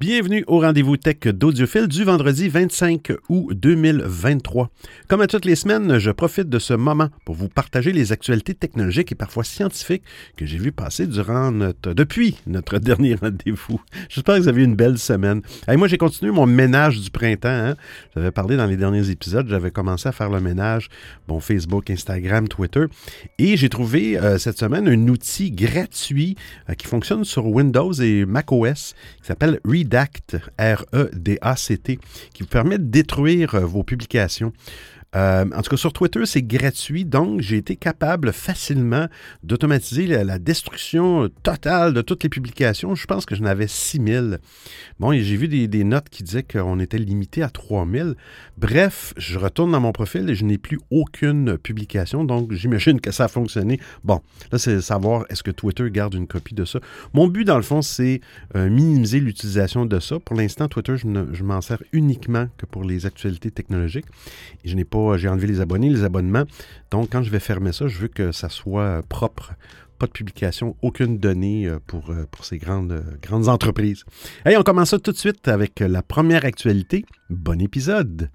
Bienvenue au rendez-vous tech d'Audiophile du vendredi 25 août 2023. Comme à toutes les semaines, je profite de ce moment pour vous partager les actualités technologiques et parfois scientifiques que j'ai vu passer durant notre, depuis notre dernier rendez-vous. J'espère que vous avez eu une belle semaine. Et moi, j'ai continué mon ménage du printemps. Hein. J'avais parlé dans les derniers épisodes, j'avais commencé à faire le ménage, bon, Facebook, Instagram, Twitter. Et j'ai trouvé euh, cette semaine un outil gratuit euh, qui fonctionne sur Windows et macOS qui s'appelle Read Redact, R-E-D-A-C-T, qui vous permet de détruire euh, vos publications. Euh, en tout cas, sur Twitter, c'est gratuit, donc j'ai été capable facilement d'automatiser la, destruction totale de toutes les publications. Je pense que j'en avais 6000. Bon, j'ai vu des, notes qui disaient qu'on était limité à 3000. Bref, je retourne dans mon profil et je n'ai plus aucune publication, donc j'imagine que ça a fonctionné. Bon, là, c'est savoir est-ce que Twitter garde une copie de ça. Mon but, dans le fond, c'est euh, minimiser l'utilisation de ça. Pour l'instant, Twitter, je, je m'en sers uniquement que pour les actualités technologiques. Et je n'ai pas j'ai enlevé les abonnés, les abonnements. Donc, quand je vais fermer ça, je veux que ça soit propre. Pas de publication, aucune donnée euh, pour, euh, ces grandes, euh, grandes entreprises. Hey, on commence ça tout de suite avec la première actualité. Bon épisode!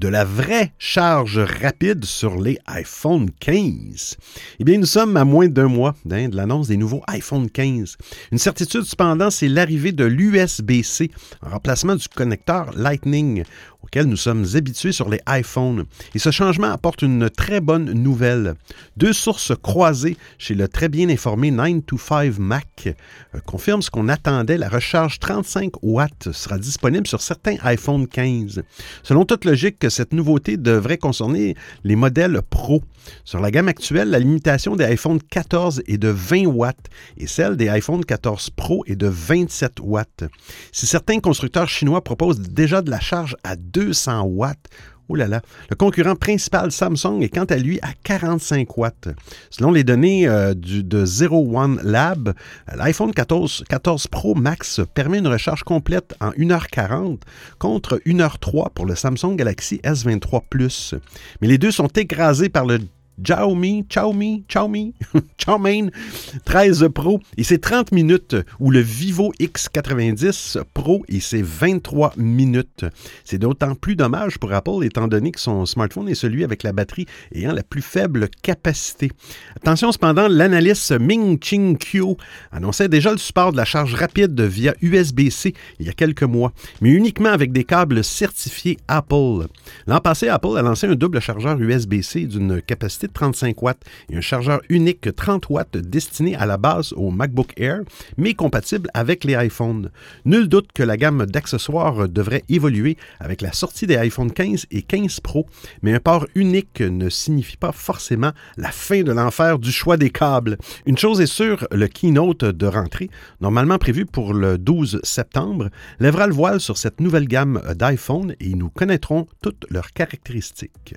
De la vraie charge rapide sur les iPhone 15. Eh bien, nous sommes à moins d'un mois hein, de l'annonce des nouveaux iPhone 15. Une certitude cependant, c'est l'arrivée de l'USB-C en remplacement du connecteur Lightning auquel nous sommes habitués sur les iPhones. Et ce changement apporte une très bonne nouvelle. Deux sources croisées chez le très bien informé 925 Mac euh, confirment ce qu'on attendait. La recharge 35 watts sera disponible sur certains iPhone 15. Selon toute logique, cette nouveauté devrait concerner les modèles Pro. Sur la gamme actuelle, la limitation des iPhone 14 est de 20 watts et celle des iPhone 14 Pro est de 27 watts. Si certains constructeurs chinois proposent déjà de la charge à 200 watts. Oh là là. Le concurrent principal Samsung est quant à lui à 45 watts. Selon les données euh, du, de Zero One Lab, l'iPhone 14, 14 Pro Max permet une recharge complète en 1h40 contre 1h03 pour le Samsung Galaxy S23 Plus. Mais les deux sont écrasés par le Xiaomi, Xiaomi, Xiaomi, Xiaomi 13 Pro et c'est 30 minutes ou le Vivo X90 Pro et c'est 23 minutes. C'est d'autant plus dommage pour Apple étant donné que son smartphone est celui avec la batterie ayant la plus faible capacité. Attention cependant, l'analyste Ming Ching Qiu annonçait déjà le support de la charge rapide via USB-C il y a quelques mois, mais uniquement avec des câbles certifiés Apple. L'an passé, Apple a lancé un double chargeur USB-C d'une capacité 35 watts et un chargeur unique 30 watts destiné à la base au MacBook Air, mais compatible avec les iPhones. Nul doute que la gamme d'accessoires devrait évoluer avec la sortie des iPhone 15 et 15 Pro, mais un port unique ne signifie pas forcément la fin de l'enfer du choix des câbles. Une chose est sûre, le keynote de rentrée, normalement prévu pour le 12 septembre, lèvera le voile sur cette nouvelle gamme d'iPhone et nous connaîtrons toutes leurs caractéristiques.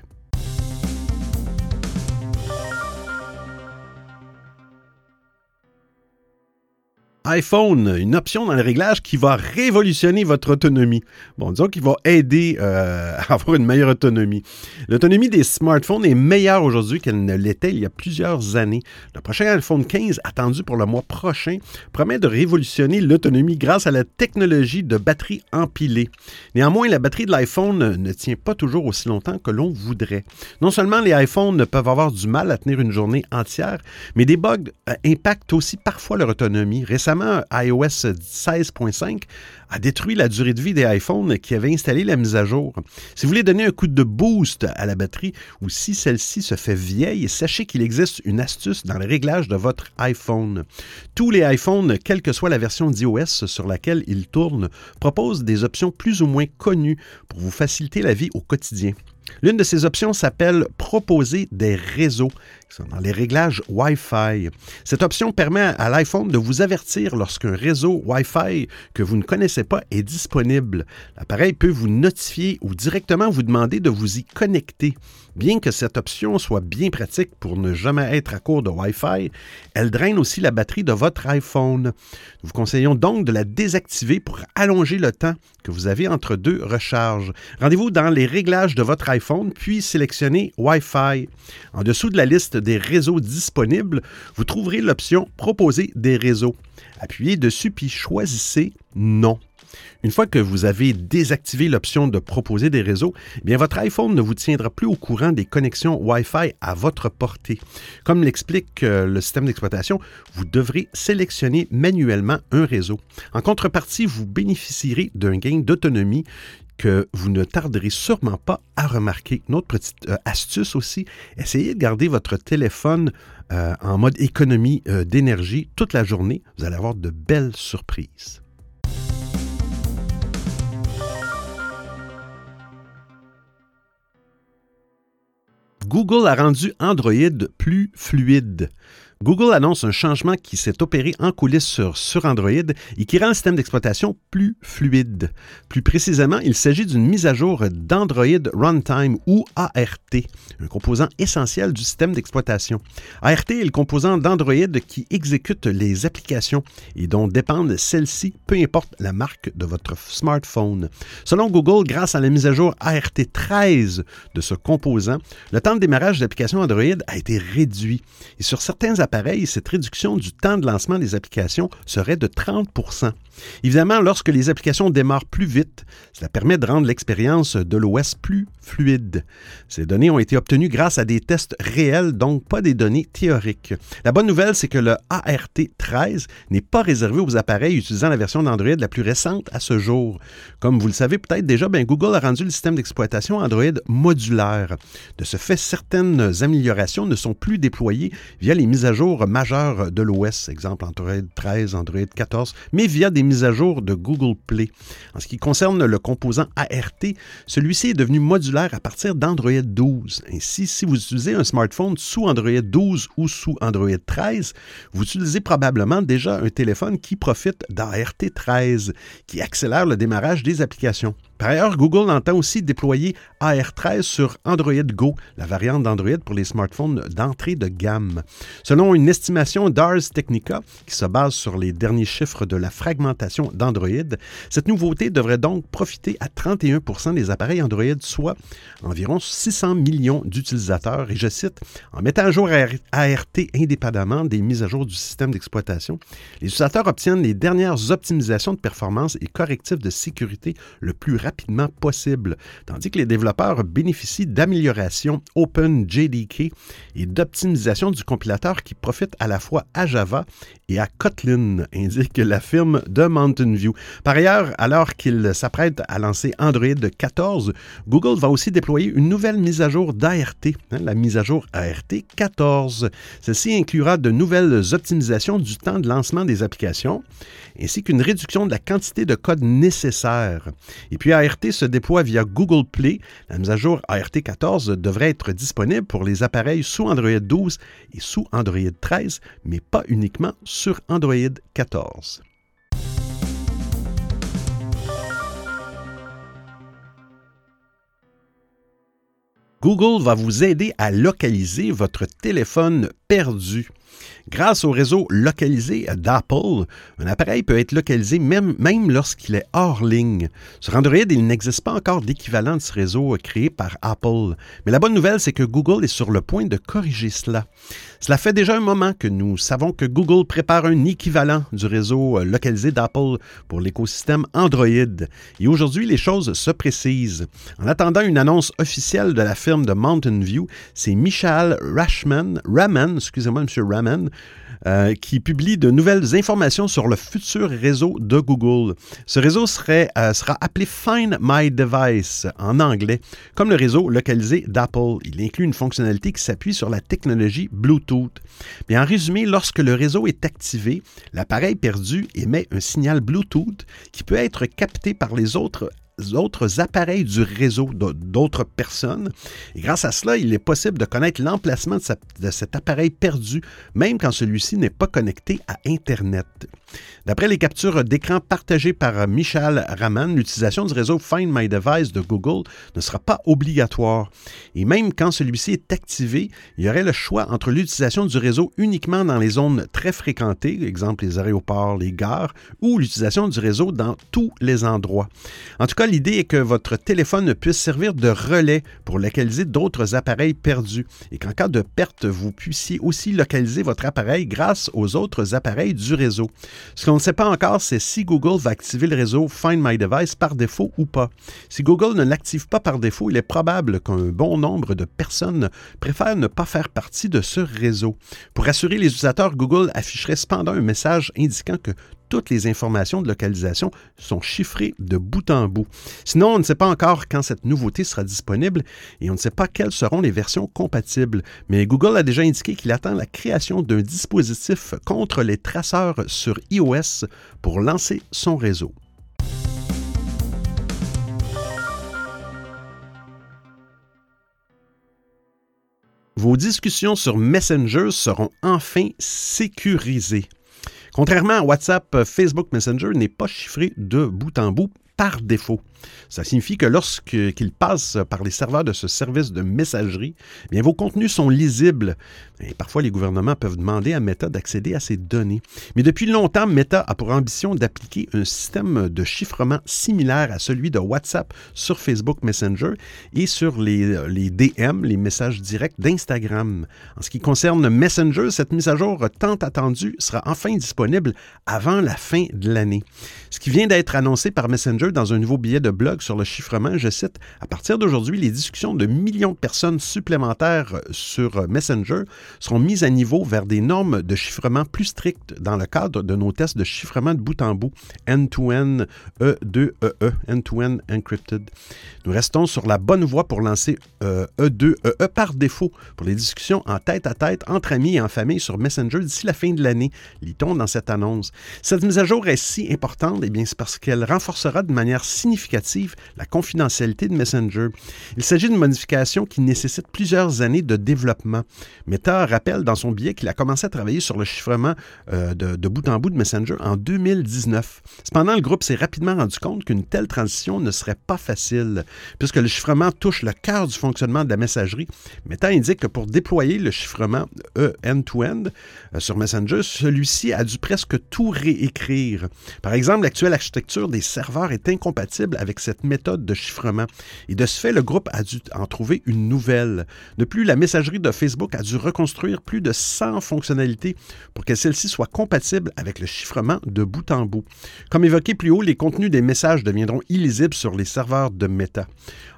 iPhone, une option dans le réglage qui va révolutionner votre autonomie. Bon, disons qu'il va aider euh, à avoir une meilleure autonomie. L'autonomie des smartphones est meilleure aujourd'hui qu'elle ne l'était il y a plusieurs années. Le prochain iPhone 15, attendu pour le mois prochain, promet de révolutionner l'autonomie grâce à la technologie de batterie empilée. Néanmoins, la batterie de l'iPhone ne tient pas toujours aussi longtemps que l'on voudrait. Non seulement les iPhones peuvent avoir du mal à tenir une journée entière, mais des bugs euh, impactent aussi parfois leur autonomie. Récemment, iOS 16.5 a détruit la durée de vie des iPhones qui avaient installé la mise à jour. Si vous voulez donner un coup de boost à la batterie ou si celle-ci se fait vieille, sachez qu'il existe une astuce dans le réglage de votre iPhone. Tous les iPhones, quelle que soit la version d'iOS sur laquelle ils tournent, proposent des options plus ou moins connues pour vous faciliter la vie au quotidien. L'une de ces options s'appelle Proposer des réseaux, dans les réglages Wi-Fi. Cette option permet à l'iPhone de vous avertir lorsqu'un réseau Wi-Fi que vous ne connaissez pas est disponible. L'appareil peut vous notifier ou directement vous demander de vous y connecter. Bien que cette option soit bien pratique pour ne jamais être à court de Wi-Fi, elle draine aussi la batterie de votre iPhone. Nous vous conseillons donc de la désactiver pour allonger le temps que vous avez entre deux recharges. Rendez-vous dans les réglages de votre iPhone, puis sélectionnez Wi-Fi. En dessous de la liste des réseaux disponibles, vous trouverez l'option Proposer des réseaux. Appuyez dessus puis choisissez Non. Une fois que vous avez désactivé l'option de proposer des réseaux, eh votre iPhone ne vous tiendra plus au courant des connexions Wi-Fi à votre portée. Comme l'explique euh, le système d'exploitation, vous devrez sélectionner manuellement un réseau. En contrepartie, vous bénéficierez d'un gain d'autonomie que vous ne tarderez sûrement pas à remarquer. Une autre petite euh, astuce aussi, essayez de garder votre téléphone euh, en mode économie d'énergie toute la journée. Vous allez avoir de belles surprises. Google a rendu Android plus fluide. Google annonce un changement qui s'est opéré en coulisses sur, Android et qui rend le système d'exploitation plus fluide. Plus précisément, il s'agit d'une mise à jour d'Android Runtime ou ART, un composant essentiel du système d'exploitation. ART est le composant d'Android qui exécute les applications et dont dépendent celles-ci, peu importe la marque de votre smartphone. Selon Google, grâce à la mise à jour ART 13 de ce composant, le temps de démarrage d'applications Android a été réduit. Et sur certains pareil, cette réduction du temps de lancement des applications serait de 30% Évidemment, lorsque les applications démarrent plus vite, cela permet de rendre l'expérience de l'OS plus fluide. Ces données ont été obtenues grâce à des tests réels, donc pas des données théoriques. La bonne nouvelle, c'est que le ART 13 n'est pas réservé aux appareils utilisant la version d'Android la plus récente à ce jour. Comme vous le savez peut-être déjà, ben, Google a rendu le système d'exploitation Android modulaire. De ce fait, certaines améliorations ne sont plus déployées via les mises à jour majeures de l'OS, exemple Android 13, Android 14, mais via des mises à jour de Google Play. En ce qui concerne le composant ART, celui-ci est devenu modulaire à partir d'Android 12. Ainsi, si vous utilisez un smartphone sous Android 12 ou sous Android 13, vous utilisez probablement déjà un téléphone qui profite d'ART 13, qui accélère le démarrage des applications. Par ailleurs, Google entend aussi déployer AR13 sur Android Go, la variante d'Android pour les smartphones d'entrée de gamme. Selon une estimation d'Ars Technica, qui se base sur les derniers chiffres de la fragmentation d'Android, cette nouveauté devrait donc profiter à 31% des appareils Android, soit environ 600 millions d'utilisateurs. Et je cite, en mettant à jour ART indépendamment des mises à jour du système d'exploitation, les utilisateurs obtiennent les dernières optimisations de performance et correctifs de sécurité le plus rapidement possible, tandis que les développeurs bénéficient d'améliorations OpenJDK et d'optimisation du compilateur qui profite à la fois à Java et à Kotlin, indique la firme de Mountain View. Par ailleurs, alors qu'il s'apprête à lancer Android 14, Google va aussi déployer une nouvelle mise à jour d'ART, hein, la mise à jour ART 14. Celle-ci inclura de nouvelles optimisations du temps de lancement des applications, ainsi qu'une réduction de la quantité de code nécessaire. Et puis ART se déploie via Google Play. La mise à jour ART 14 devrait être disponible pour les appareils sous Android 12 et sous Android 13, mais pas uniquement sur Android 14. Google va vous aider à localiser votre téléphone perdu. Grâce au réseau localisé d'Apple, un appareil peut être localisé même, lorsqu'il est hors ligne. Sur Android, il n'existe pas encore d'équivalent de ce réseau créé par Apple. Mais la bonne nouvelle, c'est que Google est sur le point de corriger cela. Cela fait déjà un moment que nous savons que Google prépare un équivalent du réseau euh, localisé d'Apple pour l'écosystème Android. Et aujourd'hui, les choses se précisent. En attendant une annonce officielle de la firme de Mountain View, c'est Michael Rashman, Raman, excusez-moi, M. Raman, euh, qui publie de nouvelles informations sur le futur réseau de Google. Ce réseau euh, sera appelé Find My Device en anglais, comme le réseau localisé d'Apple. Il inclut une fonctionnalité qui s'appuie sur la technologie Bluetooth. Mais en résumé, lorsque le réseau est activé, l'appareil perdu émet un signal Bluetooth qui peut être capté par les autres autres appareils du réseau d'autres personnes. Et grâce à cela, il est possible de connaître l'emplacement de, de cet appareil perdu, même quand celui-ci n'est pas connecté à Internet. D'après les captures d'écran partagées par Michal Raman, l'utilisation du réseau Find My Device de Google ne sera pas obligatoire. Et même quand celui-ci est activé, il y aurait le choix entre l'utilisation du réseau uniquement dans les zones très fréquentées, exemple les aéroports, les gares, ou l'utilisation du réseau dans tous les endroits. En tout cas, l'idée est que votre téléphone puisse servir de relais pour localiser d'autres appareils perdus et qu'en cas de perte, vous puissiez aussi localiser votre appareil grâce aux autres appareils du réseau. Ce qu'on ne sait pas encore, c'est si Google va activer le réseau Find My Device par défaut ou pas. Si Google ne l'active pas par défaut, il est probable qu'un bon nombre de personnes préfèrent ne pas faire partie de ce réseau. Pour rassurer les utilisateurs, Google afficherait cependant un message indiquant que toutes les informations de localisation sont chiffrées de bout en bout. Sinon, on ne sait pas encore quand cette nouveauté sera disponible et on ne sait pas quelles seront les versions compatibles. Mais Google a déjà indiqué qu'il attend la création d'un dispositif contre les traceurs sur iOS pour lancer son réseau. Vos discussions sur Messenger seront enfin sécurisées. Contrairement à WhatsApp, Facebook Messenger n'est pas chiffré de bout en bout par défaut. Ça signifie que lorsqu'ils passent par les serveurs de ce service de messagerie, bien, vos contenus sont lisibles. Parfois, les gouvernements peuvent demander à Meta d'accéder à ces données. Mais depuis longtemps, Meta a pour ambition d'appliquer un système de chiffrement similaire à celui de WhatsApp sur Facebook Messenger et sur les, les DM, les messages directs d'Instagram. En ce qui concerne Messenger, cette mise à jour tant attendue sera enfin disponible avant la fin de l'année. Ce qui vient d'être annoncé par Messenger dans un nouveau billet de blog sur le chiffrement, je cite, À partir d'aujourd'hui, les discussions de millions de personnes supplémentaires sur Messenger seront mises à niveau vers des normes de chiffrement plus strictes dans le cadre de nos tests de chiffrement de bout en bout, end-to-end E2EE, end-to-end encrypted. Nous restons sur la bonne voie pour lancer E2EE euh, e e par défaut pour les discussions en tête à tête entre amis et en famille sur Messenger d'ici la fin de l'année, lit-on dans cette annonce. Cette mise à jour est si importante, eh bien c'est parce qu'elle renforcera de manière significative la confidentialité de Messenger. Il s'agit d'une modification qui nécessite plusieurs années de développement. Meta rappelle dans son billet qu'il a commencé à travailler sur le chiffrement euh, de, de, bout en bout de Messenger en 2019. Cependant, le groupe s'est rapidement rendu compte qu'une telle transition ne serait pas facile, puisque le chiffrement touche le cœur du fonctionnement de la messagerie. Meta indique que pour déployer le chiffrement E end-to-end euh, sur Messenger, celui-ci a dû presque tout réécrire. Par exemple, l'actuelle architecture des serveurs est incompatible avec cette méthode de chiffrement. Et de ce fait, le groupe a dû en trouver une nouvelle. De plus, la messagerie de Facebook a dû reconstruire plus de 100 fonctionnalités pour que celle-ci soit compatible avec le chiffrement de bout en bout. Comme évoqué plus haut, les contenus des messages deviendront illisibles sur les serveurs de Meta.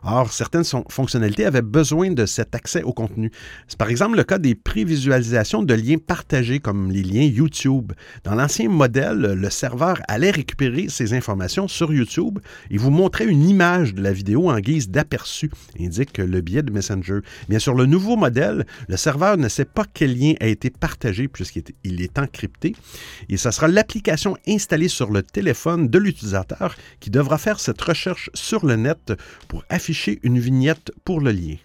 Or, certaines fonctionnalités avaient besoin de cet accès au contenu. C'est par exemple le cas des prévisualisations de liens partagés comme les liens YouTube. Dans l'ancien modèle, le serveur allait récupérer ces informations sur YouTube et vous montrer une image de la vidéo en guise d'aperçu, indique le biais de Messenger. Bien sûr, le nouveau modèle, le serveur ne sait pas quel lien a été partagé puisqu'il est encrypté et ce sera l'application installée sur le téléphone de l'utilisateur qui devra faire cette recherche sur le net pour afficher une vignette pour le lien.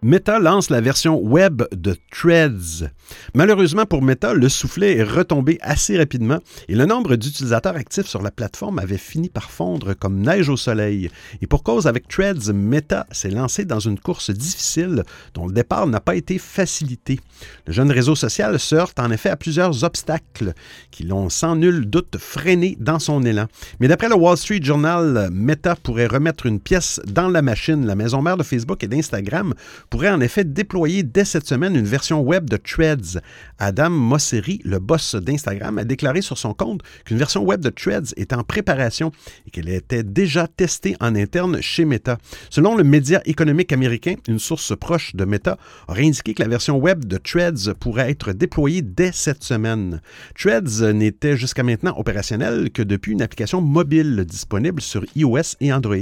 Meta lance la version web de Threads. Malheureusement pour Meta, le soufflet est retombé assez rapidement et le nombre d'utilisateurs actifs sur la plateforme avait fini par fondre comme neige au soleil. Et pour cause, avec Threads, Meta s'est lancé dans une course difficile dont le départ n'a pas été facilité. Le jeune réseau social se heurte en effet à plusieurs obstacles qui l'ont sans nul doute freiné dans son élan. Mais d'après le Wall Street Journal, Meta pourrait remettre une pièce dans la machine. La maison mère de Facebook et d'Instagram pourrait en effet déployer dès cette semaine une version web de Threads. Adam Mosseri, le boss d'Instagram, a déclaré sur son compte qu'une version web de Threads est en préparation et qu'elle était déjà testée en interne chez Meta. Selon le média économique américain, une source proche de Meta aurait indiqué que la version web de Threads pourrait être déployée dès cette semaine. Threads n'était jusqu'à maintenant opérationnel que depuis une application mobile disponible sur iOS et Android,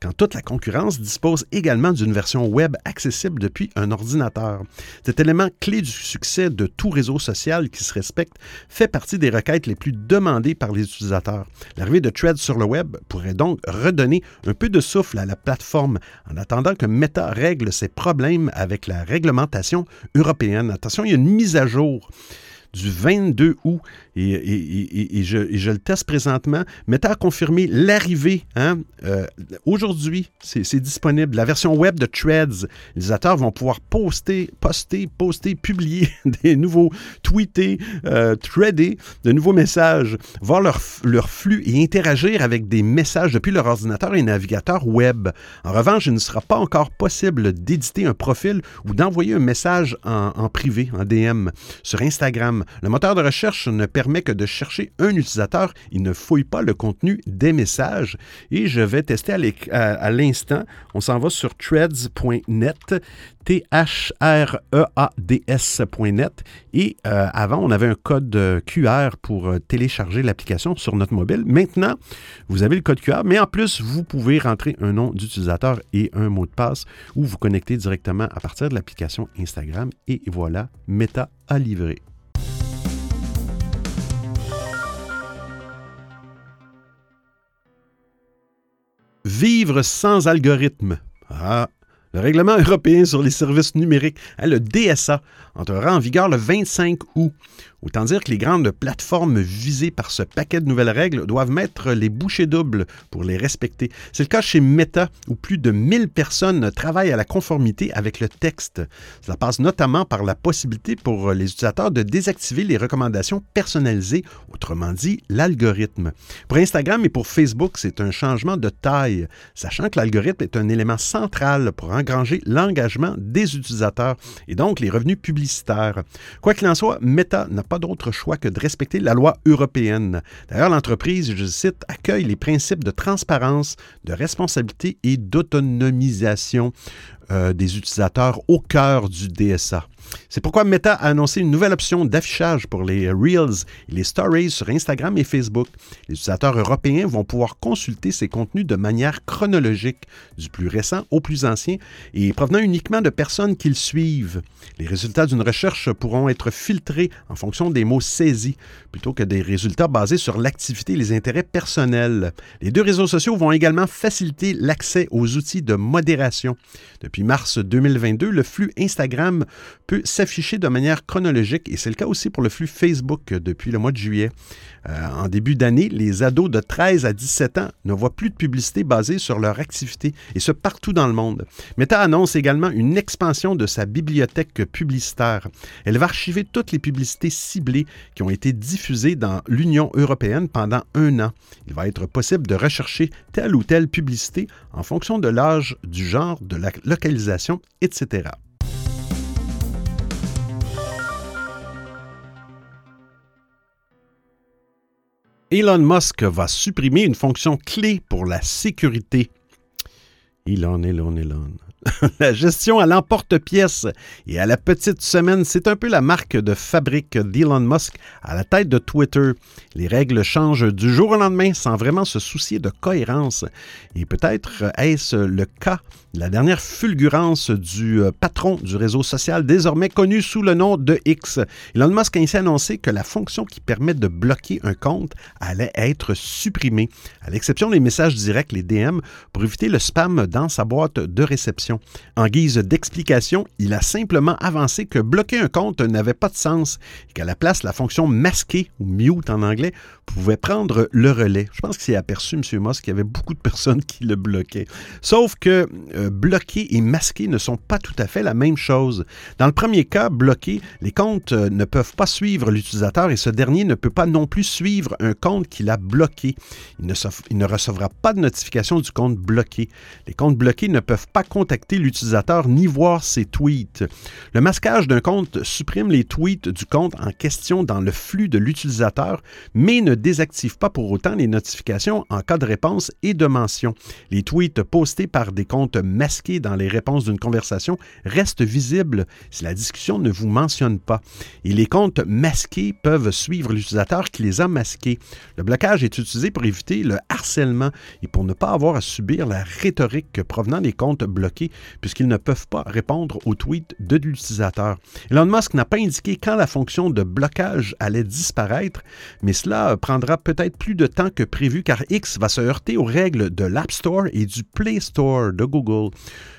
quand toute la concurrence dispose également d'une version web accessible depuis un ordinateur. Cet élément clé du succès de tout réseau social qui se respecte fait partie des requêtes les plus demandées par les utilisateurs. L'arrivée de Threads sur le web pourrait donc redonner un peu de souffle à la plateforme en attendant que Meta règle ses problèmes avec la réglementation européenne. Attention, il y a une mise à jour du 22 août et, je, le teste présentement. Meta a confirmé l'arrivée. Hein, euh, aujourd'hui, c'est disponible. La version web de Threads. Les utilisateurs vont pouvoir poster, poster, poster, publier des nouveaux, tweeter, euh, threader de nouveaux messages, voir leur, leur flux et interagir avec des messages depuis leur ordinateur et navigateur web. En revanche, il ne sera pas encore possible d'éditer un profil ou d'envoyer un message en, privé, en DM, sur Instagram. Le moteur de recherche ne permet permet que de chercher un utilisateur. Il ne fouille pas le contenu des messages. Et je vais tester à l'instant. On s'en va sur threads.net, T-H-R-E-A-D-S.net. Et euh, avant, on avait un code QR pour euh, télécharger l'application sur notre mobile. Maintenant, vous avez le code QR, mais en plus, vous pouvez rentrer un nom d'utilisateur et un mot de passe ou vous connecter directement à partir de l'application Instagram. Et voilà, Meta a livré. Vivre sans algorithme. Ah, le règlement européen sur les services numériques, hein, le DSA, entrera en vigueur le 25 août. Autant dire que les grandes plateformes visées par ce paquet de nouvelles règles doivent mettre les bouchées doubles pour les respecter. C'est le cas chez Meta, où plus de 1000 personnes travaillent à la conformité avec le texte. Cela passe notamment par la possibilité pour les utilisateurs de désactiver les recommandations personnalisées, autrement dit l'algorithme. Pour Instagram et pour Facebook, c'est un changement de taille, sachant que l'algorithme est un élément central pour engranger l'engagement des utilisateurs et donc les revenus publicitaires. Quoi qu'il en soit, Meta n'a pas d'autre choix que de respecter la loi européenne. D'ailleurs, l'entreprise, je cite, accueille les principes de transparence, de responsabilité et d'autonomisation euh, des utilisateurs au cœur du DSA. C'est pourquoi Meta a annoncé une nouvelle option d'affichage pour les Reels et les Stories sur Instagram et Facebook. Les utilisateurs européens vont pouvoir consulter ces contenus de manière chronologique, du plus récent au plus ancien, et provenant uniquement de personnes qu'ils suivent. Les résultats d'une recherche pourront être filtrés en fonction des mots saisis, plutôt que des résultats basés sur l'activité et les intérêts personnels. Les deux réseaux sociaux vont également faciliter l'accès aux outils de modération. Depuis mars 2022, le flux Instagram peut s'afficher de manière chronologique et c'est le cas aussi pour le flux Facebook depuis le mois de juillet. Euh, en début d'année, les ados de 13 à 17 ans ne voient plus de publicité basée sur leur activité, et ce partout dans le monde. Meta annonce également une expansion de sa bibliothèque publicitaire. Elle va archiver toutes les publicités ciblées qui ont été diffusées dans l'Union européenne pendant un an. Il va être possible de rechercher telle ou telle publicité en fonction de l'âge, du genre, de la localisation, etc. Elon Musk va supprimer une fonction clé pour la sécurité. Elon, Elon, Elon. la gestion à l'emporte-pièce et à la petite semaine, c'est un peu la marque de fabrique d'Elon Musk à la tête de Twitter. Les règles changent du jour au lendemain sans vraiment se soucier de cohérence. Et peut-être est-ce le cas la dernière fulgurance du euh, patron du réseau social désormais connu sous le nom de X. Elon Musk a ainsi annoncé que la fonction qui permet de bloquer un compte allait être supprimée, à l'exception des messages directs, les DM, pour éviter le spam dans sa boîte de réception. En guise d'explication, il a simplement avancé que bloquer un compte n'avait pas de sens et qu'à la place, la fonction masquer ou mute en anglais pouvait prendre le relais. Je pense qu'il s'est aperçu, M. Musk, qu'il y avait beaucoup de personnes qui le bloquaient. Sauf que euh, bloquer et masquer ne sont pas tout à fait la même chose. Dans le premier cas, bloquer, les comptes euh, ne peuvent pas suivre l'utilisateur et ce dernier ne peut pas non plus suivre un compte qu'il a bloqué. Il ne, il ne recevra pas de notification du compte bloqué. Les comptes bloqués ne peuvent pas contacter l'utilisateur ni voir ses tweets. Le masquage d'un compte supprime les tweets du compte en question dans le flux de l'utilisateur, mais ne désactive pas pour autant les notifications en cas de réponse et de mention. Les tweets postés par des comptes masqués dans les réponses d'une conversation restent visibles si la discussion ne vous mentionne pas. Et les comptes masqués peuvent suivre l'utilisateur qui les a masqués. Le blocage est utilisé pour éviter le harcèlement et pour ne pas avoir à subir la rhétorique provenant des comptes bloqués puisqu'ils ne peuvent pas répondre aux tweets de l'utilisateur. Elon Musk n'a pas indiqué quand la fonction de blocage allait disparaître, mais cela prendra peut-être plus de temps que prévu car X va se heurter aux règles de l'App Store et du Play Store de Google.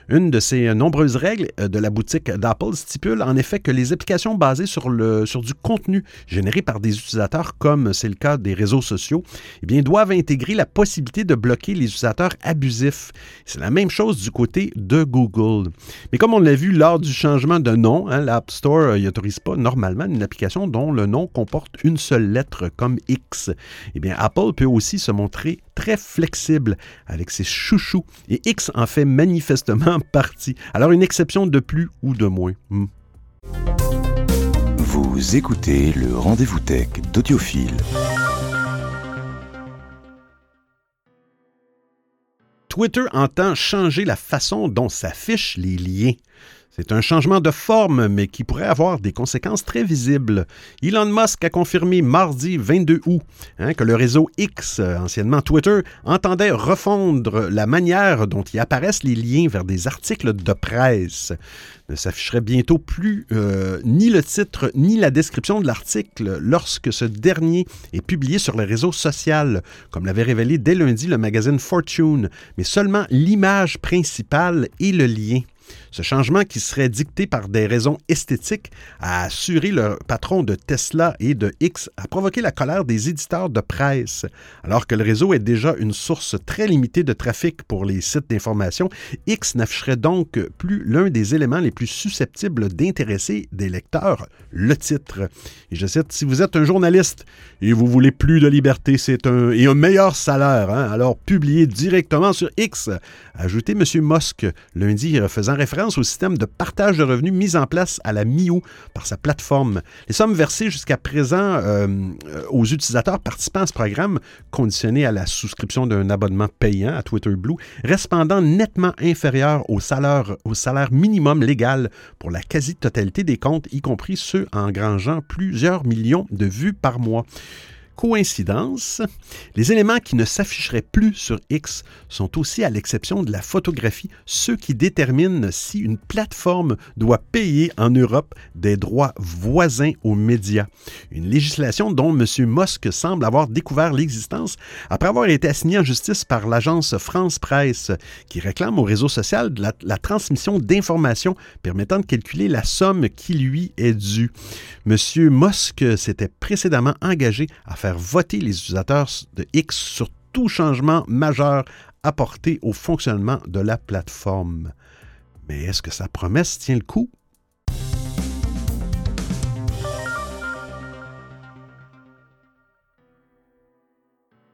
Une de ces nombreuses règles euh, de la boutique d'Apple stipule en effet que les applications basées sur, le, sur du contenu généré par des utilisateurs, comme c'est le cas des réseaux sociaux, eh bien, doivent intégrer la possibilité de bloquer les utilisateurs abusifs. C'est la même chose du côté de Google. Mais comme on l'a vu lors du changement de nom, hein, l'App Store n'autorise pas normalement une application dont le nom comporte une seule lettre comme X. Eh bien, Apple peut aussi se montrer très flexible avec ses chouchous et X en fait manifestement partie. Alors une exception de plus ou de moins. Hmm. Vous écoutez le rendez-vous tech d'Audiophile. Twitter entend changer la façon dont s'affichent les liens. C'est un changement de forme, mais qui pourrait avoir des conséquences très visibles. Elon Musk a confirmé mardi 22 août hein, que le réseau X, anciennement Twitter, entendait refondre la manière dont y apparaissent les liens vers des articles de presse. Ne s'afficherait bientôt plus euh, ni le titre ni la description de l'article lorsque ce dernier est publié sur le réseau social, comme l'avait révélé dès lundi le magazine Fortune, mais seulement l'image principale et le lien. Ce changement qui serait dicté par des raisons esthétiques a assuré le patron de Tesla et de X a provoqué la colère des éditeurs de presse. Alors que le réseau est déjà une source très limitée de trafic pour les sites d'information, X n'afficherait donc plus l'un des éléments les plus susceptibles d'intéresser des lecteurs, le titre. Et je cite, si vous êtes un journaliste et vous voulez plus de liberté c'est un, et un meilleur salaire, hein, alors publiez directement sur X, ajouté M. Musk lundi faisant référence au système de partage de revenus mis en place à la mi par sa plateforme. Les sommes versées jusqu'à présent euh, aux utilisateurs participant à ce programme, conditionnées à la souscription d'un abonnement payant à Twitter Blue, restent nettement inférieures au salaire, au salaire minimum légal pour la quasi-totalité des comptes, y compris ceux engrangeant plusieurs millions de vues par mois. Coïncidence, les éléments qui ne s'afficheraient plus sur X sont aussi, à l'exception de la photographie, ceux qui déterminent si une plateforme doit payer en Europe des droits voisins aux médias. Une législation dont M. Musk semble avoir découvert l'existence après avoir été assigné en justice par l'agence France Presse, qui réclame au réseau social la, transmission d'informations permettant de calculer la somme qui lui est due. M. Musk s'était précédemment engagé à faire faire voter les utilisateurs de X sur tout changement majeur apporté au fonctionnement de la plateforme. Mais est-ce que sa promesse tient le coup?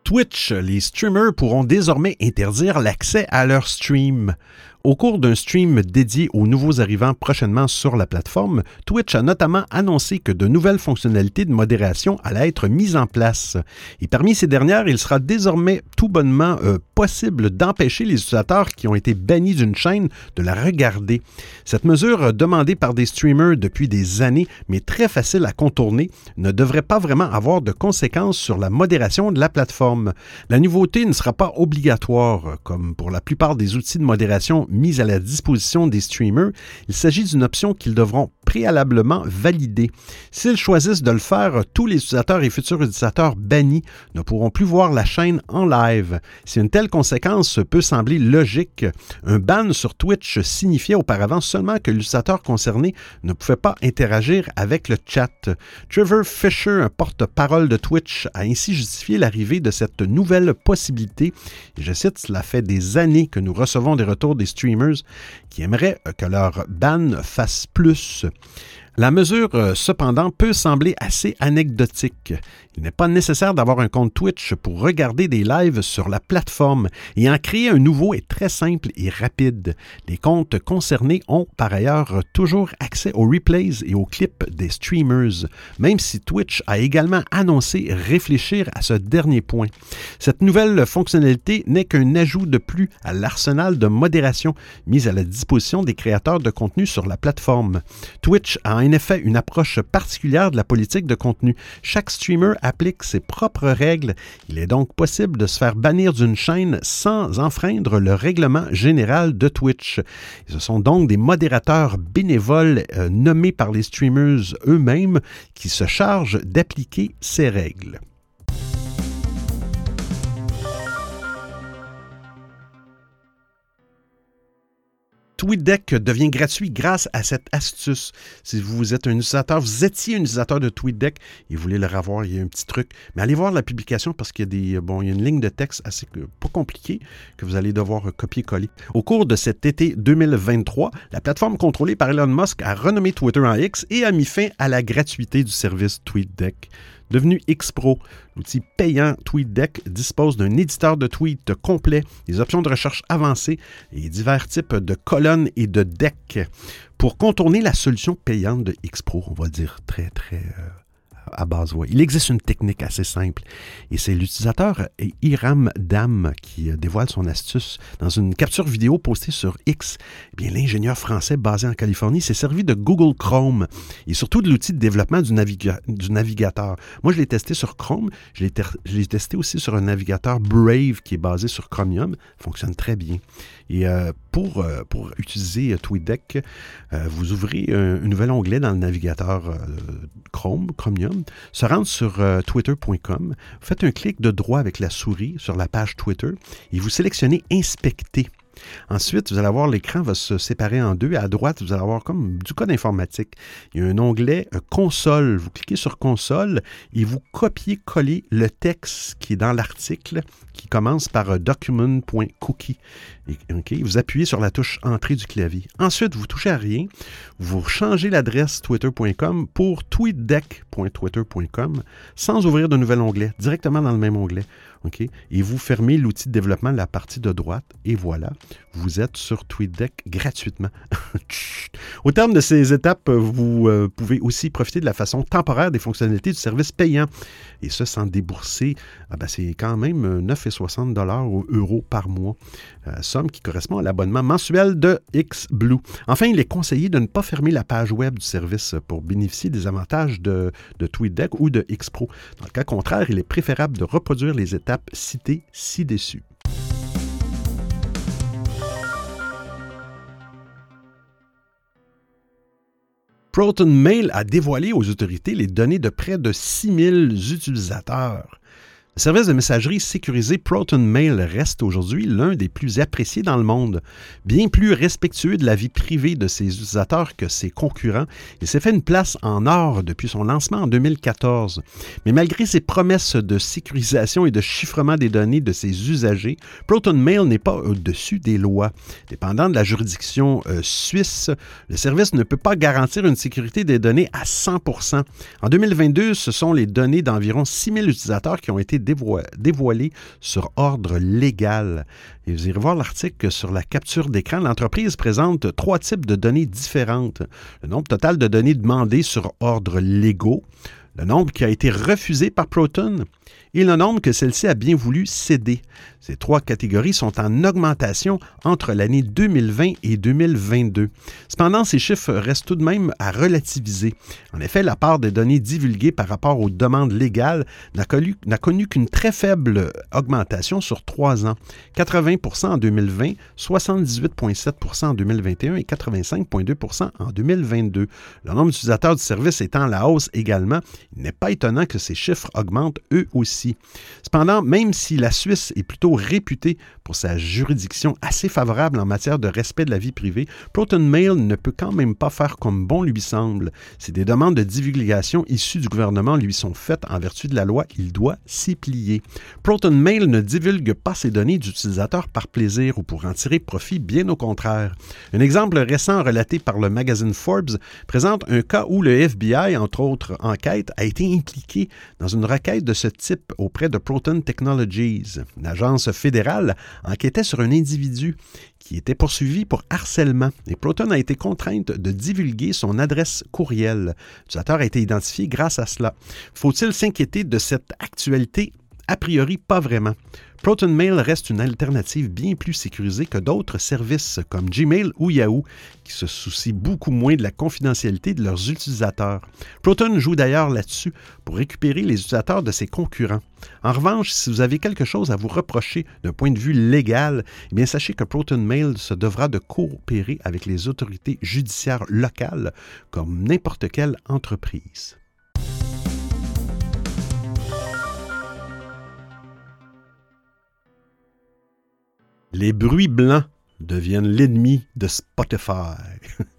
Twitch, les streamers pourront désormais interdire l'accès à leurs streams. Au cours d'un stream dédié aux nouveaux arrivants prochainement sur la plateforme, Twitch a notamment annoncé que de nouvelles fonctionnalités de modération allaient être mises en place. Et parmi ces dernières, il sera désormais tout bonnement euh, possible d'empêcher les utilisateurs qui ont été bannis d'une chaîne de la regarder. Cette mesure, demandée par des streamers depuis des années, mais très facile à contourner, ne devrait pas vraiment avoir de conséquences sur la modération de la plateforme. La nouveauté ne sera pas obligatoire, comme pour la plupart des outils de modération mise à la disposition des streamers, il s'agit d'une option qu'ils devront préalablement valider. S'ils choisissent de le faire, tous les utilisateurs et futurs utilisateurs bannis ne pourront plus voir la chaîne en live. Si une telle conséquence peut sembler logique, un ban sur Twitch signifiait auparavant seulement que l'utilisateur concerné ne pouvait pas interagir avec le chat. Trevor Fisher, un porte-parole de Twitch, a ainsi justifié l'arrivée de cette nouvelle possibilité. Je cite, cela fait des années que nous recevons des retours des streamers qui aimeraient que leur ban fasse plus. La mesure, euh, cependant, peut sembler assez anecdotique. Il n'est pas nécessaire d'avoir un compte Twitch pour regarder des lives sur la plateforme et en créer un nouveau est très simple et rapide. Les comptes concernés ont par ailleurs toujours accès aux replays et aux clips des streamers, même si Twitch a également annoncé réfléchir à ce dernier point. Cette nouvelle fonctionnalité n'est qu'un ajout de plus à l'arsenal de modération mis à la disposition des créateurs de contenu sur la plateforme. Twitch a en effet une approche particulière de la politique de contenu. Chaque streamer applique ses propres règles. Il est donc possible de se faire bannir d'une chaîne sans enfreindre le règlement général de Twitch. ce sont donc des modérateurs bénévoles euh, nommés par les streamers eux-mêmes qui se chargent d'appliquer ces règles. TweetDeck devient gratuit grâce à cette astuce. Si vous êtes un utilisateur, vous étiez un utilisateur de TweetDeck et vous voulez le revoir, il y a un petit truc. Mais allez voir la publication parce qu'il y a des bon, il y a une ligne de texte assez pas compliquée que vous allez devoir copier-coller. Au cours de cet été 2023, la plateforme contrôlée par Elon Musk a renommé Twitter en X et a mis fin à la gratuité du service TweetDeck. Devenu X-Pro, l'outil payant TweetDeck dispose d'un éditeur de tweets complet, des options de recherche avancées et divers types de colonnes et de decks. Pour contourner la solution payante de X-Pro, on va dire très, très euh, Il existe une technique assez simple et c'est l'utilisateur Iram Dam qui dévoile son astuce. Dans une capture vidéo postée sur X, eh bien, l'ingénieur français basé en Californie s'est servi de Google Chrome et surtout de l'outil de développement du, navigateur. Moi, je l'ai testé sur Chrome, je l'ai testé aussi sur un navigateur Brave qui est basé sur Chromium, fonctionne très bien. Et euh, pour, euh, utiliser TweetDeck, euh, vous ouvrez un, un, nouvel onglet dans le navigateur Chrome, Chromium, se rendre sur twitter.com, faites un clic de droit avec la souris sur la page Twitter et vous sélectionnez Inspecter. Ensuite, vous allez voir l'écran va se séparer en deux. À droite, vous allez avoir comme du code informatique. Il y a un onglet euh, console. Vous cliquez sur console et vous copiez-collez le texte qui est dans l'article qui commence par euh, document.cookie. Vous appuyez sur la touche entrée du clavier. Ensuite, vous touchez à rien. Vous changez l'adresse twitter.com pour tweetdeck.twitter.com sans ouvrir de nouvel onglet, directement dans le même onglet. Et vous fermez l'outil de développement de la partie de droite et voilà, vous êtes sur TweetDeck gratuitement. Au terme de ces étapes, vous euh, pouvez aussi profiter de la façon temporaire des fonctionnalités du service payant. Et ça, sans débourser, ah ben, c'est quand même 9,60 dollars ou euros par mois, euh, somme qui correspond à l'abonnement mensuel de XBlue. Enfin, il est conseillé de ne pas fermer la page web du service pour bénéficier des avantages de, de TweetDeck ou de XPro. Dans le cas contraire, il est préférable de reproduire les étapes citées ci-dessus. Proton Mail a dévoilé aux autorités les données de près de 6000 utilisateurs. Le service de messagerie sécurisé Proton Mail reste aujourd'hui l'un des plus appréciés dans le monde. Bien plus respectueux de la vie privée de ses utilisateurs que ses concurrents, il s'est fait une place en or depuis son lancement en 2014. Mais malgré ses promesses de sécurisation et de chiffrement des données de ses usagers, Proton Mail n'est pas au-dessus des lois. Dépendant de la juridiction euh, suisse, le service ne peut pas garantir une sécurité des données à 100% En 2022, ce sont les données d'environ 6000 utilisateurs qui ont été dévoilé sur ordre légal. Et vous irez voir l'article sur la capture d'écran. L'entreprise présente trois types de données différentes. Le nombre total de données demandées sur ordre légaux, le nombre qui a été refusé par Proton et le nombre que celle-ci a bien voulu céder. Ces trois catégories sont en augmentation entre l'année 2020 et 2022. Cependant, ces chiffres restent tout de même à relativiser. En effet, la part des données divulguées par rapport aux demandes légales n'a connu qu'une très faible augmentation sur trois ans. 80% en 2020, 78,7% en 2021 et 85,2% en 2022. Le nombre d'utilisateurs du service étant à la hausse également, il n'est pas étonnant que ces chiffres augmentent eux aussi Cependant, même si la Suisse est plutôt réputée pour sa juridiction assez favorable en matière de respect de la vie privée, Proton Mail ne peut quand même pas faire comme bon lui semble. Si des demandes de divulgation issues du gouvernement lui sont faites en vertu de la loi, il doit s'y plier. Proton Mail ne divulgue pas ses données d'utilisateurs par plaisir ou pour en tirer profit, bien au contraire. Un exemple récent relaté par le magazine Forbes présente un cas où le FBI, entre autres enquêtes, a été impliqué dans une requête de ce type auprès de Proton Technologies. L'agence fédérale enquêtait sur un individu qui était poursuivi pour harcèlement et Proton a été contrainte de divulguer son adresse courriel. L'utilisateur a été identifié grâce à cela. Faut-il s'inquiéter de cette actualité? A priori, pas vraiment. Proton Mail reste une alternative bien plus sécurisée que d'autres services comme Gmail ou Yahoo, qui se soucient beaucoup moins de la confidentialité de leurs utilisateurs. Proton joue d'ailleurs là-dessus pour récupérer les utilisateurs de ses concurrents. En revanche, si vous avez quelque chose à vous reprocher d'un point de vue légal, eh bien sachez que Proton Mail se devra de coopérer avec les autorités judiciaires locales comme n'importe quelle entreprise. Les bruits blancs deviennent l'ennemi de Spotify.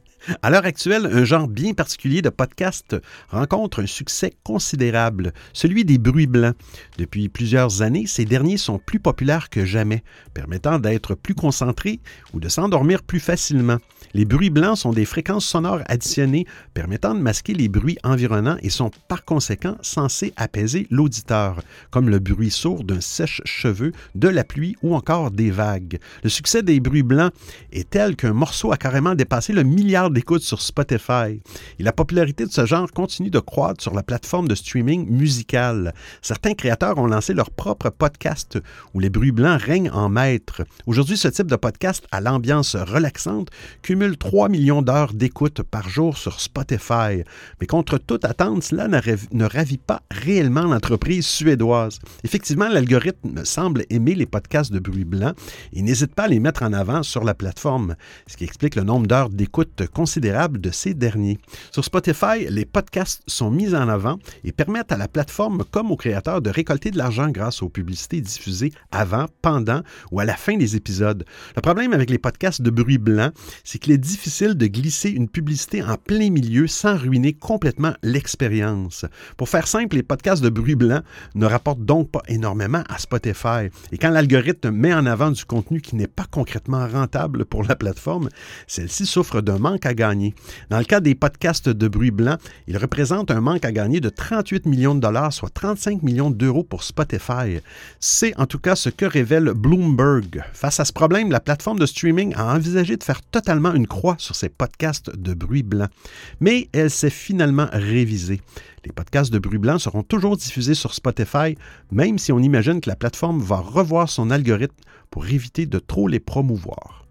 À l'heure actuelle, un genre bien particulier de podcast rencontre un succès considérable, celui des bruits blancs. Depuis plusieurs années, ces derniers sont plus populaires que jamais, permettant d'être plus concentrés ou de s'endormir plus facilement. Les bruits blancs sont des fréquences sonores additionnées permettant de masquer les bruits environnants et sont par conséquent censés apaiser l'auditeur, comme le bruit sourd d'un sèche-cheveux, de la pluie ou encore des vagues. Le succès des bruits blancs est tel qu'un morceau a carrément dépassé le milliard d'écoutes sur Spotify. Et la popularité de ce genre continue de croître sur la plateforme de streaming musical. Certains créateurs ont lancé leur propre podcast où les bruits blancs règnent en maître. Aujourd'hui, ce type de podcast à l'ambiance relaxante cumule 3 millions d'heures d'écoute par jour sur Spotify. Mais contre toute attente, cela ne ravit pas réellement l'entreprise suédoise. Effectivement, l'algorithme semble aimer les podcasts de bruit blanc et n'hésite pas à les mettre en avant sur la plateforme, ce qui explique le nombre d'heures d'écoute considérable de ces derniers. Sur Spotify, les podcasts sont mis en avant et permettent à la plateforme comme aux créateurs de récolter de l'argent grâce aux publicités diffusées avant, pendant ou à la fin des épisodes. Le problème avec les podcasts de bruit blanc, c'est qu'il est difficile de glisser une publicité en plein milieu sans ruiner complètement l'expérience. Pour faire simple, les podcasts de bruit blanc ne rapportent donc pas énormément à Spotify. Et quand l'algorithme met en avant du contenu qui n'est pas concrètement rentable pour la plateforme, celle-ci souffre d'un manque à gagner. Dans le cas des podcasts de bruit blanc, il représente un manque à gagner de 38 millions de dollars, soit 35 millions d'euros pour Spotify. C'est en tout cas ce que révèle Bloomberg. Face à ce problème, la plateforme de streaming a envisagé de faire totalement une croix sur ses podcasts de bruit blanc. Mais elle s'est finalement révisée. Les podcasts de bruit blanc seront toujours diffusés sur Spotify, même si on imagine que la plateforme va revoir son algorithme pour éviter de trop les promouvoir.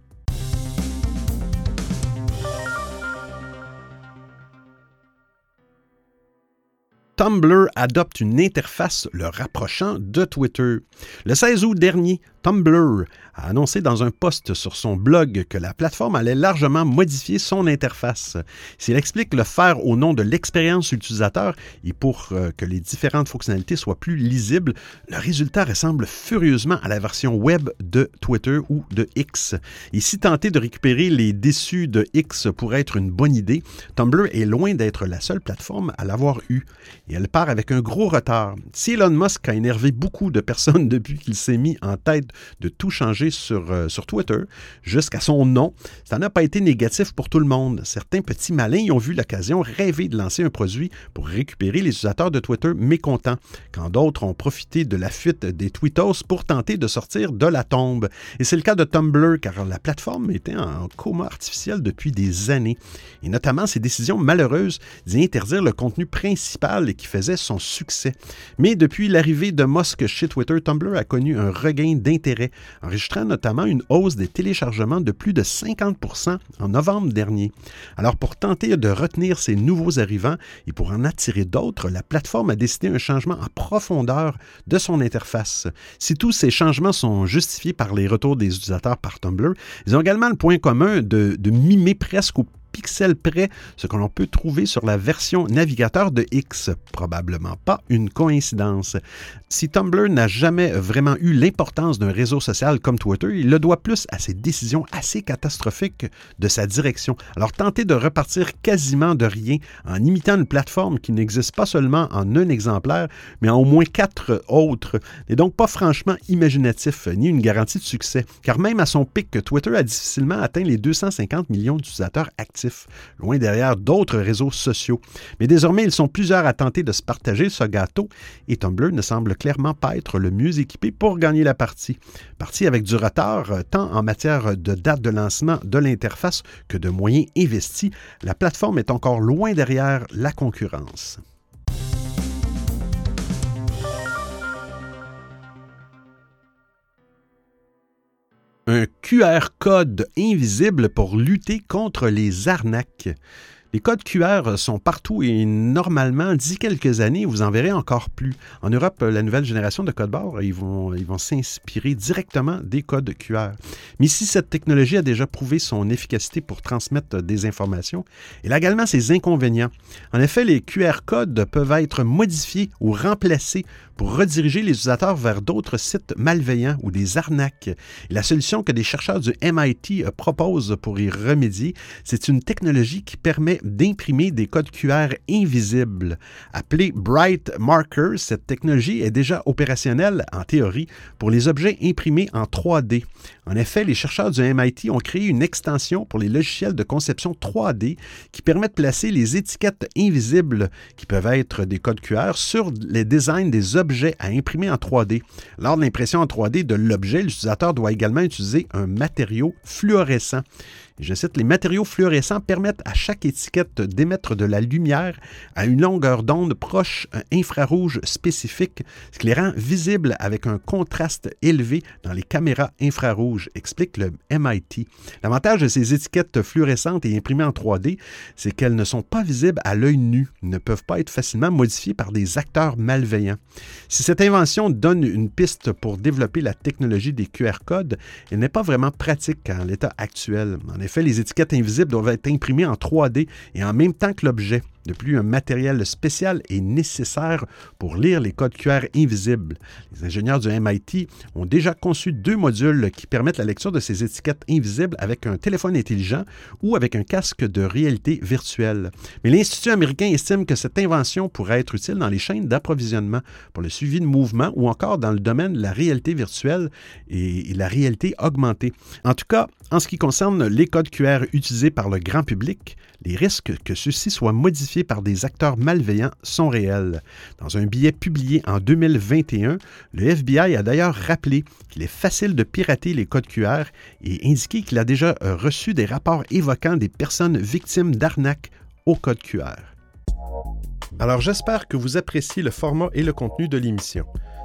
Tumblr adopte une interface le rapprochant de Twitter. Le 16 août dernier, Tumblr a annoncé dans un post sur son blog que la plateforme allait largement modifier son interface. S'il explique le faire au nom de l'expérience utilisateur et pour euh, que les différentes fonctionnalités soient plus lisibles, le résultat ressemble furieusement à la version web de Twitter ou de X. Et si tenter de récupérer les déçus de X pourrait être une bonne idée, Tumblr est loin d'être la seule plateforme à l'avoir eu. Et elle part avec un gros retard. Si Elon Musk a énervé beaucoup de personnes depuis qu'il s'est mis en tête de tout changer sur, euh, sur Twitter jusqu'à son nom. Ça n'a pas été négatif pour tout le monde. Certains petits malins y ont vu l'occasion rêver de lancer un produit pour récupérer les utilisateurs de Twitter mécontents, quand d'autres ont profité de la fuite des tweetos pour tenter de sortir de la tombe. Et c'est le cas de Tumblr, car la plateforme était en coma artificiel depuis des années, et notamment ses décisions malheureuses d'y interdire le contenu principal qui faisait son succès. Mais depuis l'arrivée de Musk chez Twitter, Tumblr a connu un regain d'intérêt enregistrant notamment une hausse des téléchargements de plus de 50% en novembre dernier. Alors pour tenter de retenir ces nouveaux arrivants et pour en attirer d'autres, la plateforme a décidé un changement en profondeur de son interface. Si tous ces changements sont justifiés par les retours des utilisateurs par Tumblr, ils ont également le point commun de, de mimer presque ou pixel près ce que l'on peut trouver sur la version navigateur de X. Probablement pas une coïncidence. Si Tumblr n'a jamais vraiment eu l'importance d'un réseau social comme Twitter, il le doit plus à ses décisions assez catastrophiques de sa direction. Alors tenter de repartir quasiment de rien en imitant une plateforme qui n'existe pas seulement en un exemplaire, mais en au moins quatre autres, n'est donc pas franchement imaginatif ni une garantie de succès, car même à son pic, Twitter a difficilement atteint les 250 millions d'utilisateurs actifs, loin derrière d'autres réseaux sociaux. Mais désormais, ils sont plusieurs à tenter de se partager ce gâteau, et Tumblr ne semble clairement pas être le mieux équipé pour gagner la partie. Partie avec du retard, tant en matière de date de lancement de l'interface que de moyens investis, la plateforme est encore loin derrière la concurrence. Un QR code invisible pour lutter contre les arnaques. Les codes QR sont partout et normalement, d'ici quelques années, vous en verrez encore plus. En Europe, la nouvelle génération de codes barres, ils vont s'inspirer directement des codes QR. Mais si cette technologie a déjà prouvé son efficacité pour transmettre des informations, elle a également ses inconvénients. En effet, les QR codes peuvent être modifiés ou remplacés pour rediriger les utilisateurs vers d'autres sites malveillants ou des arnaques. la solution que des chercheurs du MIT proposent pour y remédier, c'est une technologie qui permet d'imprimer des codes QR invisibles. Appelée Bright Marker, cette technologie est déjà opérationnelle, en théorie, pour les objets imprimés en 3D. En effet, les chercheurs du MIT ont créé une extension pour les logiciels de conception 3D qui permet de placer les étiquettes invisibles, qui peuvent être des codes QR, sur les designs des objets à imprimer en 3D. Lors de l'impression en 3D de l'objet, l'utilisateur doit également utiliser un matériau fluorescent je cite, les matériaux fluorescents permettent à chaque étiquette d'émettre de la lumière à une longueur d'onde proche infrarouge spécifique, ce qui les rend visibles avec un contraste élevé dans les caméras infrarouges, explique le MIT. L'avantage de ces étiquettes fluorescentes et imprimées en 3D, c'est qu'elles ne sont pas visibles à l'œil nu, ne peuvent pas être facilement modifiées par des acteurs malveillants. Si cette invention donne une piste pour développer la technologie des QR codes, elle n'est pas vraiment pratique en l'état actuel. Fait, les étiquettes invisibles doivent être imprimées en 3D et en même temps que l'objet. De plus, un matériel spécial est nécessaire pour lire les codes QR invisibles. Les ingénieurs du MIT ont déjà conçu deux modules qui permettent la lecture de ces étiquettes invisibles avec un téléphone intelligent ou avec un casque de réalité virtuelle. Mais l'Institut américain estime que cette invention pourrait être utile dans les chaînes d'approvisionnement pour le suivi de mouvements ou encore dans le domaine de la réalité virtuelle et la réalité augmentée. En tout cas, en ce qui concerne les codes QR utilisés par le grand public, les risques que ceux-ci soient modifiés par des acteurs malveillants sont réels. Dans un billet publié en 2021, le FBI a d'ailleurs rappelé qu'il est facile de pirater les codes QR et indiqué qu'il a déjà euh, reçu des rapports évoquant des personnes victimes d'arnaques au code QR. Alors j'espère que vous appréciez le format et le contenu de l'émission.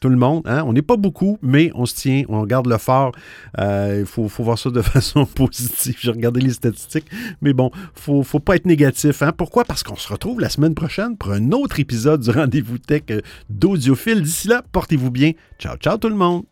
tout le monde. Hein? On n'est pas beaucoup, mais on se tient, on garde le fort. Euh, il faut, voir ça de façon positive. J'ai regardé les statistiques, mais bon, ne faut pas être négatif. Hein? Pourquoi? Parce qu'on se retrouve la semaine prochaine pour un autre épisode du Rendez-vous Tech d'Audiophile. D'ici là, portez-vous bien. Ciao, ciao tout le monde.